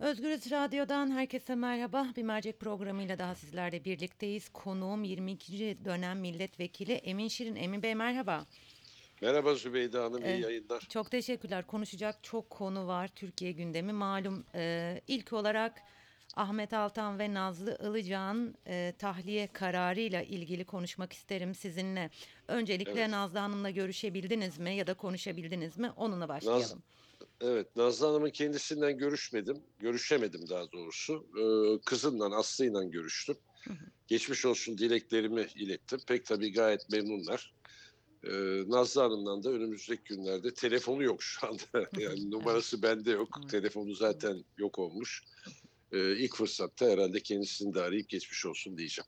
Özgürüz Radyo'dan herkese merhaba. Bir mercek programıyla daha sizlerle birlikteyiz. Konuğum 22. dönem milletvekili Emin Şirin. Emin Bey merhaba. Merhaba Zübeyde Hanım, iyi Ee, yayınlar. Çok teşekkürler. Konuşacak çok konu var Türkiye gündemi. Malum e, ilk olarak Ahmet Altan ve Nazlı Ilıcağ'ın e, tahliye kararıyla ilgili konuşmak isterim sizinle. Öncelikle Evet. Nazlı Hanım'la görüşebildiniz mi ya da konuşabildiniz mi? Onunla başlayalım. Evet, Nazlı Hanım'ın kendisinden görüşmedim, görüşemedim daha doğrusu. Ee, kızından, Aslı'yla görüştüm. Geçmiş olsun dileklerimi ilettim. Pek tabii gayet memnunlar. Ee, Nazlı Hanım'dan da önümüzdeki günlerde telefonu yok şu anda. yani numarası bende yok. Telefonu zaten yok olmuş. Ee, ilk fırsatta herhalde kendisini de arayıp geçmiş olsun diyeceğim.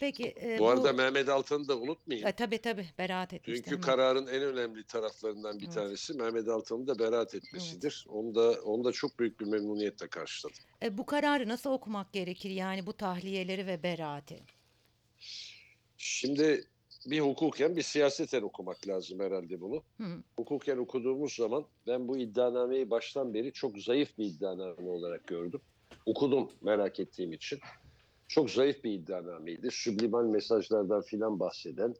Peki e, bu arada Mehmet Altan'ı da unutmayın. E, tabii tabii beraat etmişti. Dünkü kararın en önemli taraflarından bir Evet. tanesi Mehmet Altan'ın da beraat etmesidir. Onu da onu da çok büyük bir memnuniyetle karşıladım. E, bu kararı nasıl okumak gerekir? Yani bu tahliyeleri ve beraati. Şimdi bir hukuken bir siyaseten okumak lazım herhalde bunu. Hı hı. Hukuken okuduğumuz zaman ben bu iddianameyi baştan beri çok zayıf bir iddianame olarak gördüm. Okudum merak ettiğim için. Çok zayıf bir iddianameydi. Süblimal mesajlardan filan bahseden,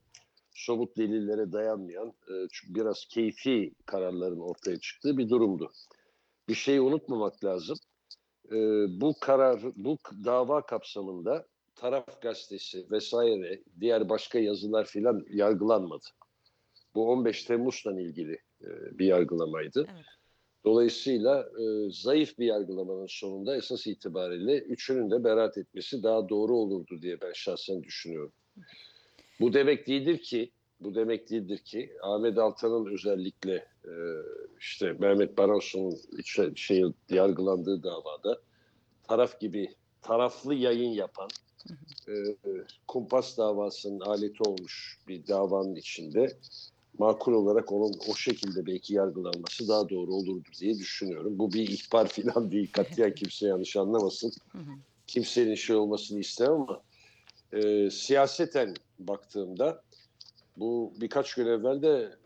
somut delillere dayanmayan, e, biraz keyfi kararların ortaya çıktığı bir durumdu. Bir şeyi unutmamak lazım. E, bu karar, bu dava kapsamında taraf gazetesi vesaire diğer başka yazılar filan yargılanmadı. Bu 15 Temmuz'la ilgili e, bir yargılamaydı. Evet. Dolayısıyla e, zayıf bir yargılamanın sonunda esas itibariyle üçünün de beraat etmesi daha doğru olurdu diye ben şahsen düşünüyorum. Bu demek değildir ki bu demek değildir ki Ahmet Altan'ın özellikle e, işte Mehmet Baransu'nun şey yargılandığı davada taraf gibi taraflı yayın yapan e, kumpas davasının aleti olmuş bir davanın içinde makul olarak onun o şekilde belki yargılanması daha doğru olurdu diye düşünüyorum. Bu bir ihbar falan değil. Katiyen kimse yanlış anlamasın. Kimsenin şey olmasını istemem ama e, siyaseten baktığımda bu birkaç gün evvel de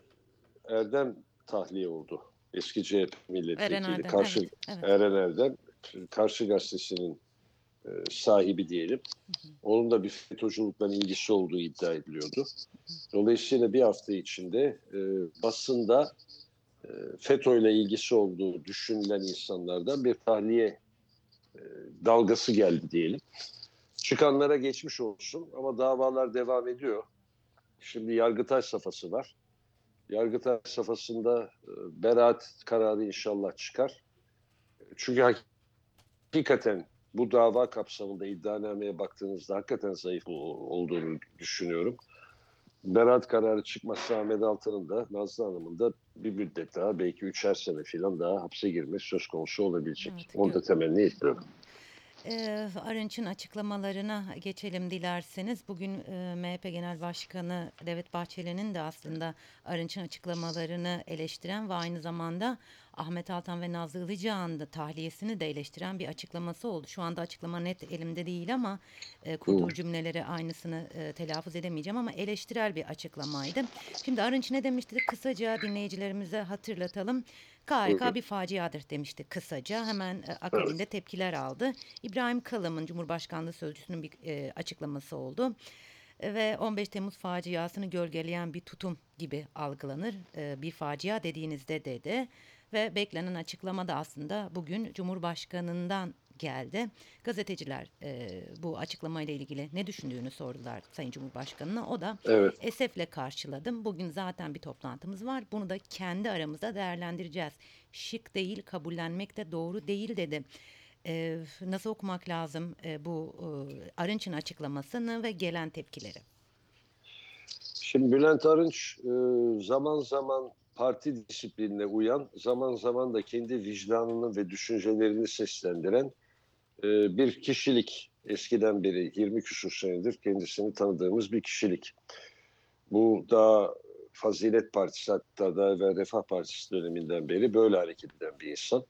Erdem tahliye oldu. Eski CHP milletvekili. Eren Erdem. Karşı, evet, evet. Eren Erdem, Karşı Gazetesi'nin sahibi diyelim. Onun da bir FETÖ'cülükle ilgisi olduğu iddia ediliyordu. Dolayısıyla bir hafta içinde e, basında e, FETÖ ile ilgisi olduğu düşünülen insanlardan bir tahliye e, dalgası geldi diyelim. Çıkanlara geçmiş olsun ama davalar devam ediyor. Şimdi Yargıtay safhası var. Yargıtay safhasında e, beraat kararı inşallah çıkar. Çünkü hakikaten bu dava kapsamında iddianameye baktığınızda hakikaten zayıf olduğunu düşünüyorum. Beraat kararı çıkmazsa Ahmet Altan'ın da Nazlı Hanım'ın da bir müddet daha belki üçer sene falan daha hapse girmesi söz konusu olabilecek. Evet, Onu da temenni etmiyorum. Ee, Arınç'ın açıklamalarına geçelim dilerseniz. Bugün e, MHP Genel Başkanı Devlet Bahçeli'nin de aslında Arınç'ın açıklamalarını eleştiren ve aynı zamanda Ahmet Altan ve Nazlı Ilıcağ'ın da tahliyesini de eleştiren bir açıklaması oldu. Şu anda açıklama net elimde değil ama e, kurduğu cümleleri aynısını e, telaffuz edemeyeceğim ama eleştirel bir açıklamaydı. Şimdi Arınç ne demişti? Kısaca dinleyicilerimize hatırlatalım. KHK Buyurun. bir faciadır demişti kısaca. Hemen e, akabinde tepkiler aldı. İbrahim Kalım'ın Cumhurbaşkanlığı Sözcüsü'nün bir e, açıklaması oldu. Ve 15 Temmuz faciasını gölgeleyen bir tutum gibi algılanır. E, bir facia dediğinizde dedi. Ve beklenen açıklama da aslında bugün Cumhurbaşkanı'ndan geldi. Gazeteciler e, bu açıklamayla ilgili ne düşündüğünü sordular Sayın Cumhurbaşkanı'na. O da Evet. esefle karşıladım. Bugün zaten bir toplantımız var. Bunu da kendi aramızda değerlendireceğiz. Şık değil, kabullenmek de doğru değil dedi. Ee, nasıl okumak lazım e, bu e, Arınç'ın açıklamasını ve gelen tepkileri? Şimdi Bülent Arınç e, zaman zaman parti disiplinine uyan, zaman zaman da kendi vicdanını ve düşüncelerini seslendiren e, bir kişilik. Eskiden beri 20 küsur senedir kendisini tanıdığımız bir kişilik. Bu daha Fazilet Partisi hatta da ve Refah Partisi döneminden beri böyle hareket eden bir insan.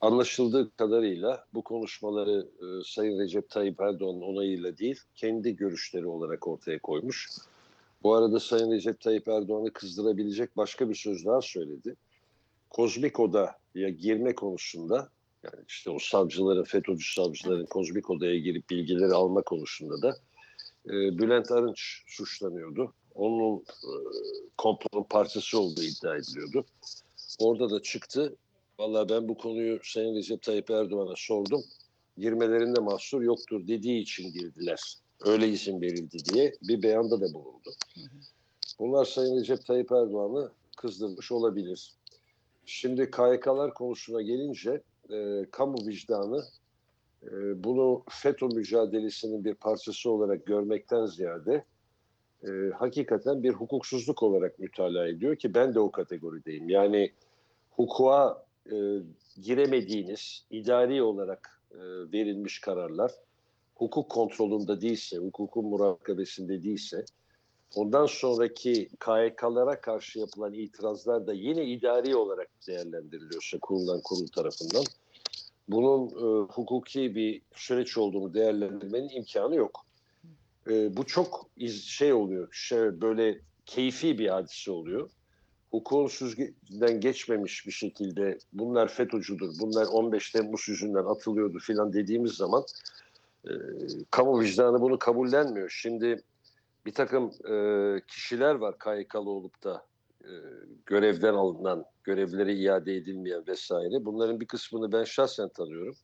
Anlaşıldığı kadarıyla bu konuşmaları e, Sayın Recep Tayyip Erdoğan'ın onayıyla değil, kendi görüşleri olarak ortaya koymuş. Bu arada Sayın Recep Tayyip Erdoğan'ı kızdırabilecek başka bir söz daha söyledi. Kozmik Oda'ya girme konusunda Yani işte o savcıların, FETÖ'cü savcıların kozmik odaya girip bilgileri alma konusunda da e, Bülent Arınç suçlanıyordu. Onun e, komplonun parçası olduğu iddia ediliyordu. Orada da çıktı. Vallahi ben bu konuyu Sayın Recep Tayyip Erdoğan'a sordum. Girmelerinde mahsur yoktur dediği için girdiler. Öyle izin verildi diye bir beyanda da bulundu. Bunlar Sayın Recep Tayyip Erdoğan'ı kızdırmış olabilir. Şimdi KYK'lar konusuna gelince e, kamu vicdanı e, bunu FETÖ mücadelesinin bir parçası olarak görmekten ziyade e, hakikaten bir hukuksuzluk olarak mütalaa ediyor ki ben de o kategorideyim. Yani hukuka e, giremediğiniz idari olarak e, verilmiş kararlar hukuk kontrolünde değilse, hukukun murakabesinde değilse ondan sonraki KYK'lara karşı yapılan itirazlar da yine idari olarak değerlendiriliyorsa kurulan kurul tarafından bunun e, hukuki bir süreç olduğunu değerlendirmenin imkanı yok. E, bu çok iz, şey oluyor, şey, böyle keyfi bir hadise oluyor. Hukukun süzgeden geçmemiş bir şekilde bunlar FETÖ'cüdür, bunlar 15 Temmuz yüzünden atılıyordu filan dediğimiz zaman e, kamu vicdanı bunu kabullenmiyor. Şimdi bir takım e, kişiler var KYK'lı olup da e, görevden alınan, görevleri iade edilmeyen vesaire. Bunların bir kısmını ben şahsen tanıyorum.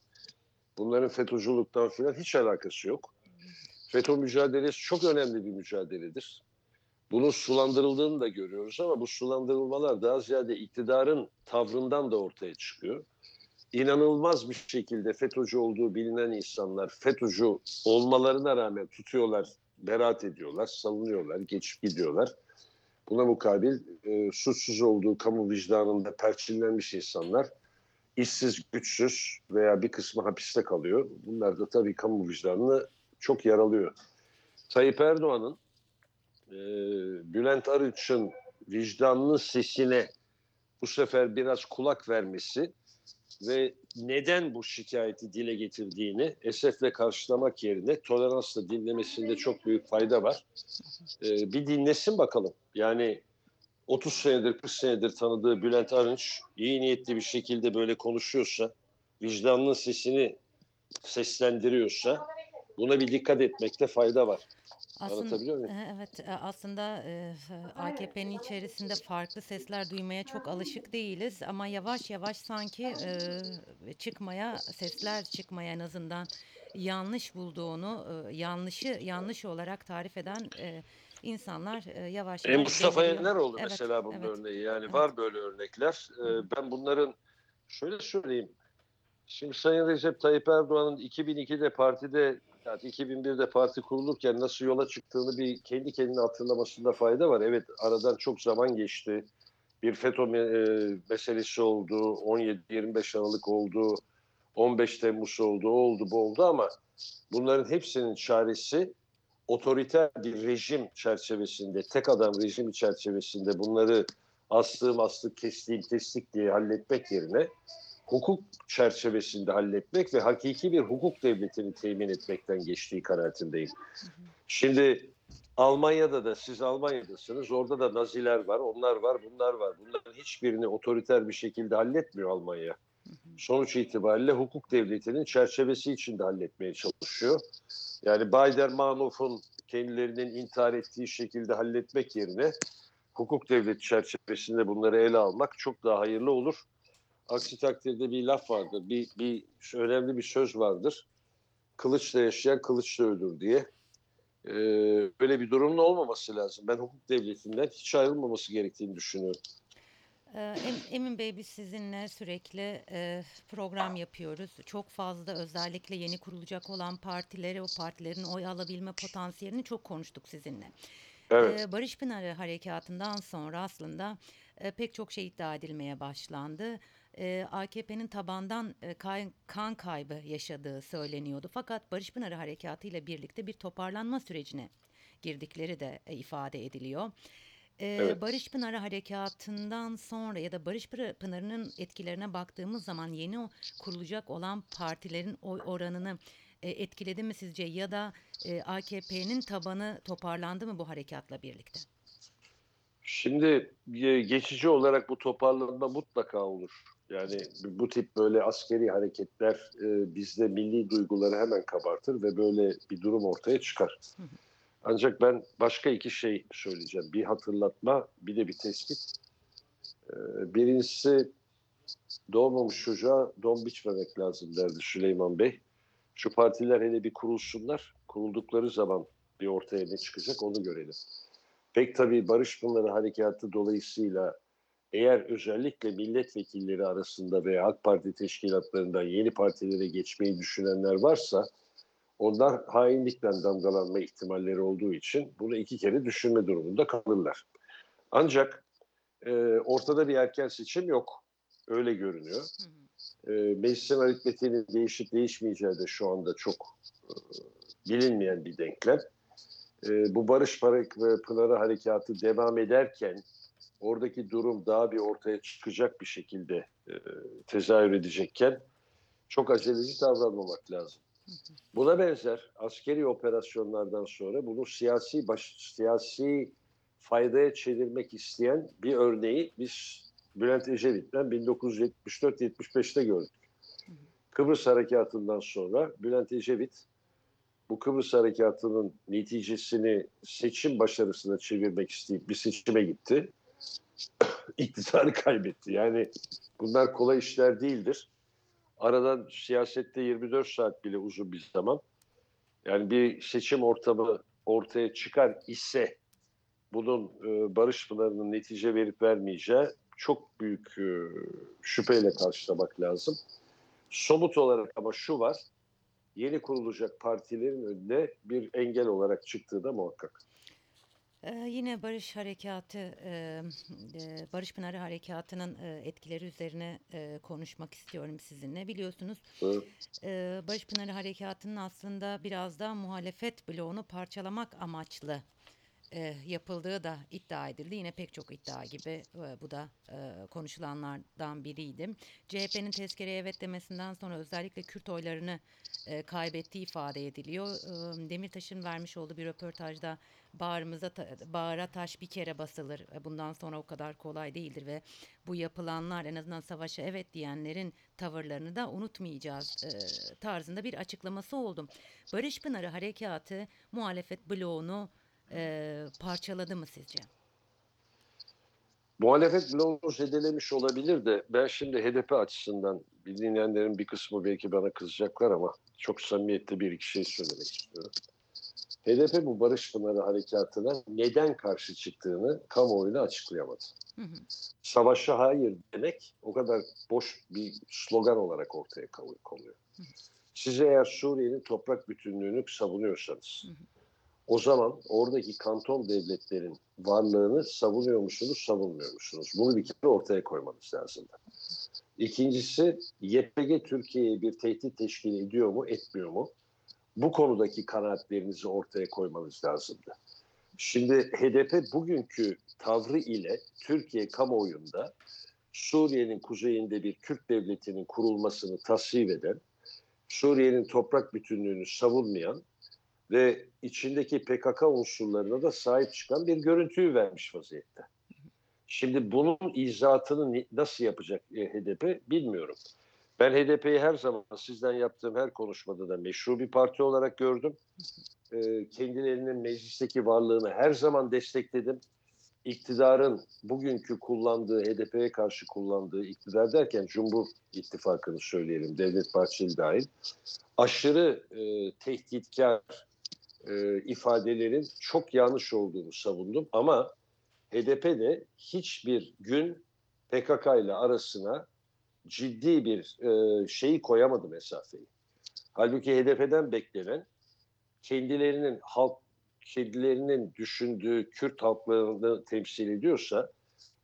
Bunların FETÖ'cülükten falan hiç alakası yok. FETÖ mücadelesi çok önemli bir mücadeledir. Bunun sulandırıldığını da görüyoruz ama bu sulandırılmalar daha ziyade iktidarın tavrından da ortaya çıkıyor. İnanılmaz bir şekilde FETÖ'cü olduğu bilinen insanlar FETÖ'cü olmalarına rağmen tutuyorlar, beraat ediyorlar, savunuyorlar, geçip gidiyorlar. Buna mukabil e, suçsuz olduğu kamu vicdanında perçinlenmiş insanlar işsiz, güçsüz veya bir kısmı hapiste kalıyor. Bunlar da tabii kamu vicdanını çok yaralıyor. Tayyip Erdoğan'ın e, Bülent Arınç'ın vicdanlı sesine bu sefer biraz kulak vermesi ve neden bu şikayeti dile getirdiğini esefle karşılamak yerine toleransla dinlemesinde çok büyük fayda var. Ee, bir dinlesin bakalım. Yani 30 senedir 40 senedir tanıdığı Bülent Arınç iyi niyetli bir şekilde böyle konuşuyorsa, vicdanlı sesini seslendiriyorsa buna bir dikkat etmekte fayda var. E, evet e, aslında AKP'nin içerisinde farklı sesler duymaya çok alışık değiliz ama yavaş yavaş sanki e, çıkmaya sesler çıkmaya en azından yanlış bulduğunu e, yanlışı yanlış olarak tarif eden insanlar e, yavaş E, yavaş Mustafa beliriyor. Yener Evet, mesela bunun evet. örneği. Yani Evet. var böyle örnekler. Ben bunların şöyle söyleyeyim. Şimdi Sayın Recep Tayyip Erdoğan'ın 2002'de partide yani 2001'de parti kurulurken nasıl yola çıktığını bir kendi kendine hatırlamasında fayda var. Evet aradan çok zaman geçti. Bir FETÖ e, meselesi oldu. 17-25 Aralık oldu. 15 Temmuz oldu. Oldu bu oldu ama bunların hepsinin çaresi otoriter bir rejim çerçevesinde, tek adam rejimi çerçevesinde bunları astığım astık, kestiğim kestik diye halletmek yerine hukuk çerçevesinde halletmek ve hakiki bir hukuk devletini temin etmekten geçtiği kanaatindeyim. Şimdi Almanya'da da siz Almanya'dasınız. Orada da Naziler var, onlar var, bunlar var. Bunların hiçbirini otoriter bir şekilde halletmiyor Almanya. Sonuç itibariyle hukuk devletinin çerçevesi içinde halletmeye çalışıyor. Yani Baader-Meinhof'un kendilerinin intihar ettiği şekilde halletmek yerine hukuk devleti çerçevesinde bunları ele almak çok daha hayırlı olur. Aksi takdirde bir laf vardır, bir, bir önemli bir söz vardır. Kılıçla yaşayan kılıçla ölür diye. Ee, böyle bir durumun olmaması lazım. Ben hukuk devletinden hiç ayrılmaması gerektiğini düşünüyorum. Ee, Em- Emin Bey biz sizinle sürekli e, program yapıyoruz. Çok fazla özellikle yeni kurulacak olan partileri, o partilerin oy alabilme potansiyelini çok konuştuk sizinle. Evet. Ee, Barış Pınarı harekatından sonra aslında e, pek çok şey iddia edilmeye başlandı. Ee, AKP'nin tabandan e, kay- kan kaybı yaşadığı söyleniyordu. Fakat Barış Pınarı harekatı ile birlikte bir toparlanma sürecine girdikleri de e, ifade ediliyor. Ee, Evet. Barış Pınarı harekatından sonra ya da Barış Pınar- Pınarı'nın etkilerine baktığımız zaman yeni kurulacak olan partilerin oy oranını e, etkiledi mi sizce ya da e, AKP'nin tabanı toparlandı mı bu harekatla birlikte? Şimdi geçici olarak bu toparlanma mutlaka olur. Yani bu tip böyle askeri hareketler e, bizde milli duyguları hemen kabartır ve böyle bir durum ortaya çıkar. Ancak ben başka iki şey söyleyeceğim. Bir hatırlatma, bir de bir tespit. E, birincisi doğmamış çocuğa don biçmemek lazım derdi Süleyman Bey. Şu partiler hele bir kurulsunlar. Kuruldukları zaman bir ortaya ne çıkacak onu görelim. Pek tabii Barış Pınarı Harekatı dolayısıyla eğer özellikle milletvekilleri arasında veya AK Parti teşkilatlarından yeni partilere geçmeyi düşünenler varsa onlar hainlikten damgalanma ihtimalleri olduğu için bunu iki kere düşünme durumunda kalırlar. Ancak e, ortada bir erken seçim yok. Öyle görünüyor. E, meclisin aritmetiğinin değişip değişmeyeceği de şu anda çok e, bilinmeyen bir denklem. E, bu Barış Pınarı Harekatı devam ederken oradaki durum daha bir ortaya çıkacak bir şekilde e, tezahür edecekken çok aceleci davranmamak lazım. Buna benzer askeri operasyonlardan sonra bunu siyasi baş, siyasi faydaya çevirmek isteyen bir örneği biz Bülent Ecevit'ten 1974-75'te gördük. Kıbrıs Harekatı'ndan sonra Bülent Ecevit bu Kıbrıs Harekatı'nın neticesini seçim başarısına çevirmek isteyip bir seçime gitti. İktidarı kaybetti. Yani bunlar kolay işler değildir. Aradan siyasette 24 saat bile uzun bir zaman. Yani bir seçim ortamı ortaya çıkar ise bunun e, Barış Pınarı'nın netice verip vermeyeceği çok büyük e, şüpheyle karşılamak lazım. Somut olarak ama şu var, yeni kurulacak partilerin önüne bir engel olarak çıktığı da muhakkak. Ee, yine Barış Harekatı, e, e, Barış Pınarı Harekatı'nın e, etkileri üzerine e, konuşmak istiyorum sizinle. Biliyorsunuz Evet. e, Barış Pınarı Harekatı'nın aslında biraz da muhalefet bloğunu parçalamak amaçlı e, yapıldığı da iddia edildi. Yine pek çok iddia gibi e, bu da e, konuşulanlardan biriydi. CHP'nin tezkereye evet demesinden sonra özellikle Kürt oylarını e, kaybettiği ifade ediliyor. E, Demirtaş'ın vermiş olduğu bir röportajda bağrımıza ta- bağıra taş bir kere basılır. E, Bundan sonra o kadar kolay değildir ve bu yapılanlar en azından savaşa evet diyenlerin tavırlarını da unutmayacağız e, tarzında bir açıklaması oldu. Barış Pınarı Harekatı muhalefet bloğunu e, parçaladı mı sizce? Muhalefet bloğunu zedelemiş olabilir de ben şimdi HDP açısından dinleyenlerin bir kısmı belki bana kızacaklar ama çok samimiyetli bir iki şey söylemek istiyorum. HDP bu Barış Pınarı Harekatı'na neden karşı çıktığını kamuoyuna açıklayamadı. Hı hı. Savaşa hayır demek o kadar boş bir slogan olarak ortaya konuyor. Siz eğer Suriye'nin toprak bütünlüğünü savunuyorsanız o zaman oradaki kanton devletlerin varlığını savunuyor musunuz, savunmuyor musunuz? Bunu bir kere ortaya koymanız lazım. İkincisi YPG Türkiye'ye bir tehdit teşkil ediyor mu, etmiyor mu? Bu konudaki kanaatlerinizi ortaya koymanız lazımdı. Şimdi HDP bugünkü tavrı ile Türkiye kamuoyunda Suriye'nin kuzeyinde bir Kürt devletinin kurulmasını tasvip eden, Suriye'nin toprak bütünlüğünü savunmayan ve içindeki PKK unsurlarına da sahip çıkan bir görüntüyü vermiş vaziyette. Şimdi bunun izahatını nasıl yapacak e, HDP bilmiyorum. Ben HDP'yi her zaman sizden yaptığım her konuşmada da meşru bir parti olarak gördüm. E, kendilerinin meclisteki varlığını her zaman destekledim. İktidarın bugünkü kullandığı, HDP'ye karşı kullandığı iktidar derken Cumhur İttifakı'nı söyleyelim, Devlet Bahçeli dahil. Aşırı e, tehditkar e, ifadelerin çok yanlış olduğunu savundum ama HDP de hiçbir gün PKK ile arasına ciddi bir e, şeyi koyamadı mesafeyi. Halbuki HDP'den beklenen kendilerinin halk kendilerinin düşündüğü Kürt halklarını temsil ediyorsa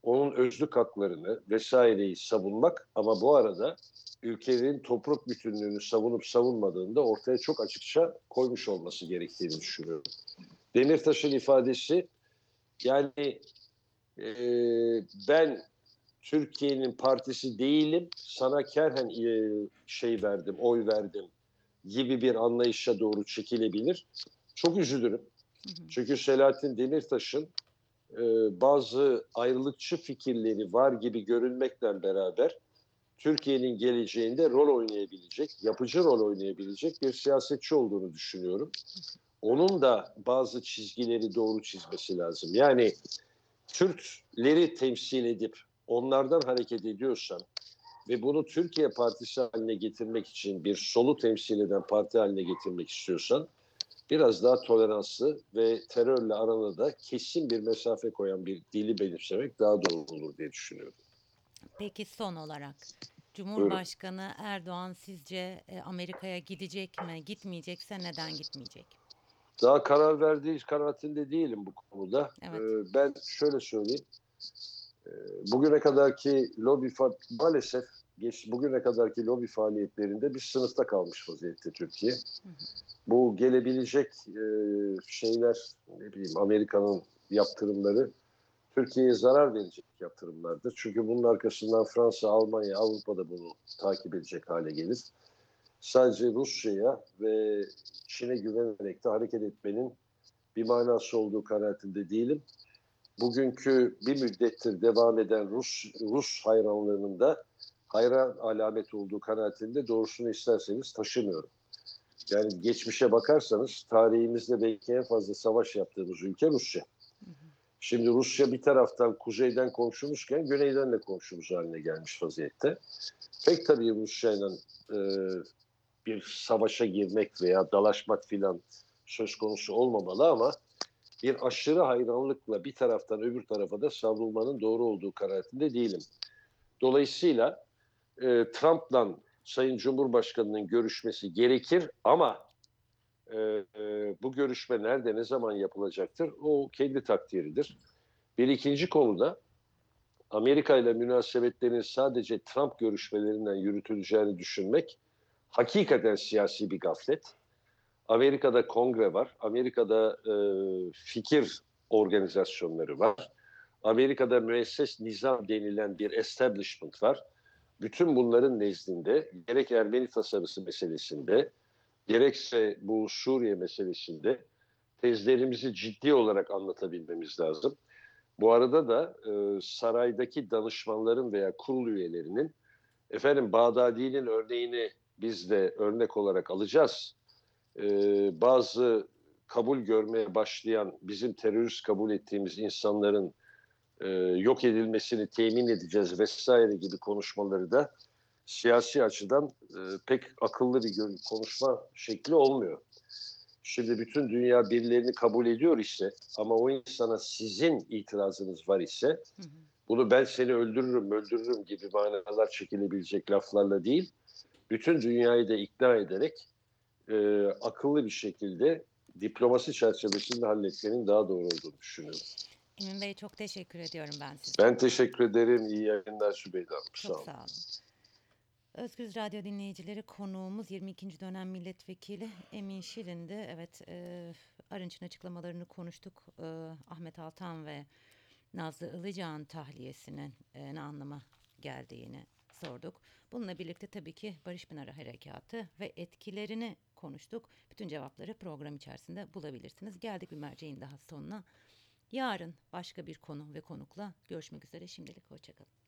onun özlük haklarını vesaireyi savunmak ama bu arada ülkenin toprak bütünlüğünü savunup savunmadığını da ortaya çok açıkça koymuş olması gerektiğini düşünüyorum. Demirtaş'ın ifadesi yani e, ben Türkiye'nin partisi değilim sana kerhen e, şey verdim oy verdim gibi bir anlayışa doğru çekilebilir. Çok üzülürüm. Çünkü Selahattin Demirtaş'ın e, bazı ayrılıkçı fikirleri var gibi görünmekle beraber Türkiye'nin geleceğinde rol oynayabilecek, yapıcı rol oynayabilecek bir siyasetçi olduğunu düşünüyorum. Onun da bazı çizgileri doğru çizmesi lazım. Yani Türkleri temsil edip onlardan hareket ediyorsan ve bunu Türkiye Partisi haline getirmek için bir solu temsil eden parti haline getirmek istiyorsan biraz daha toleranslı ve terörle arana da kesin bir mesafe koyan bir dili benimsemek daha doğru olur diye düşünüyorum. Peki son olarak Cumhurbaşkanı Erdoğan sizce e, Amerika'ya gidecek mi? Gitmeyecekse neden gitmeyecek? Daha karar verdiği kanaatinde değilim bu konuda. Evet. Ee, ben şöyle söyleyeyim. Ee, Bugüne kadarki lobi maalesef geç, bugüne kadarki lobi faaliyetlerinde bir sınıfta kalmış vaziyette Türkiye. Bu gelebilecek e, şeyler ne bileyim Amerika'nın yaptırımları Türkiye'ye zarar verecek yaptırımlardır. Çünkü bunun arkasından Fransa, Almanya, Avrupa da bunu takip edecek hale gelir. Sadece Rusya'ya ve Çin'e güvenerek de hareket etmenin bir manası olduğu kanaatinde değilim. Bugünkü bir müddettir devam eden Rus Rus hayranlığının da hayran alamet olduğu kanaatinde doğrusunu isterseniz taşımıyorum. Yani geçmişe bakarsanız tarihimizde belki en fazla savaş yaptığımız ülke Rusya. Şimdi Rusya bir taraftan kuzeyden komşumuzken güneyden de komşumuz haline gelmiş vaziyette. Pek tabii Rusya'yla e, bir savaşa girmek veya dalaşmak filan söz konusu olmamalı ama bir aşırı hayranlıkla bir taraftan öbür tarafa da savrulmanın doğru olduğu kanaatinde değilim. Dolayısıyla e, Trump'la Sayın Cumhurbaşkanı'nın görüşmesi gerekir ama e, e, bu görüşme nerede ne zaman yapılacaktır o kendi takdiridir. Bir ikinci konuda Amerika ile münasebetlerin sadece Trump görüşmelerinden yürütüleceğini düşünmek hakikaten siyasi bir gaflet. Amerika'da kongre var, Amerika'da e, fikir organizasyonları var, Amerika'da müesses nizam denilen bir establishment var. Bütün bunların nezdinde gerek Ermeni tasarısı meselesinde, gerekse bu Suriye meselesinde tezlerimizi ciddi olarak anlatabilmemiz lazım. Bu arada da e, saraydaki danışmanların veya kurul üyelerinin efendim Bağdadi'nin örneğini biz de örnek olarak alacağız. E, bazı kabul görmeye başlayan bizim terörist kabul ettiğimiz insanların e, yok edilmesini temin edeceğiz vesaire gibi konuşmaları da siyasi açıdan e, pek akıllı bir konuşma şekli olmuyor. Şimdi bütün dünya birilerini kabul ediyor ise ama o insana sizin itirazınız var ise Hı hı. bunu ben seni öldürürüm öldürürüm gibi manalar çekilebilecek laflarla değil bütün dünyayı da ikna ederek e, akıllı bir şekilde diplomasi çerçevesinde halletmenin daha doğru olduğunu düşünüyorum. Emin Bey çok teşekkür ediyorum ben size. Ben teşekkür ederim. İyi yayınlar Sübeyda Hanım. Sağ Çok olun. sağ olun. Özgüz Radyo dinleyicileri konuğumuz 22. dönem milletvekili Emin Şirin'di. Evet e, Arınç'ın açıklamalarını konuştuk. E, Ahmet Altan ve Nazlı Ilıcağ'ın tahliyesinin e, ne anlama geldiğini sorduk. Bununla birlikte tabii ki Barış Pınarı Harekatı ve etkilerini konuştuk. Bütün cevapları program içerisinde bulabilirsiniz. Geldik bir merceğin daha sonuna. Yarın başka bir konu ve konukla görüşmek üzere. Şimdilik hoşçakalın.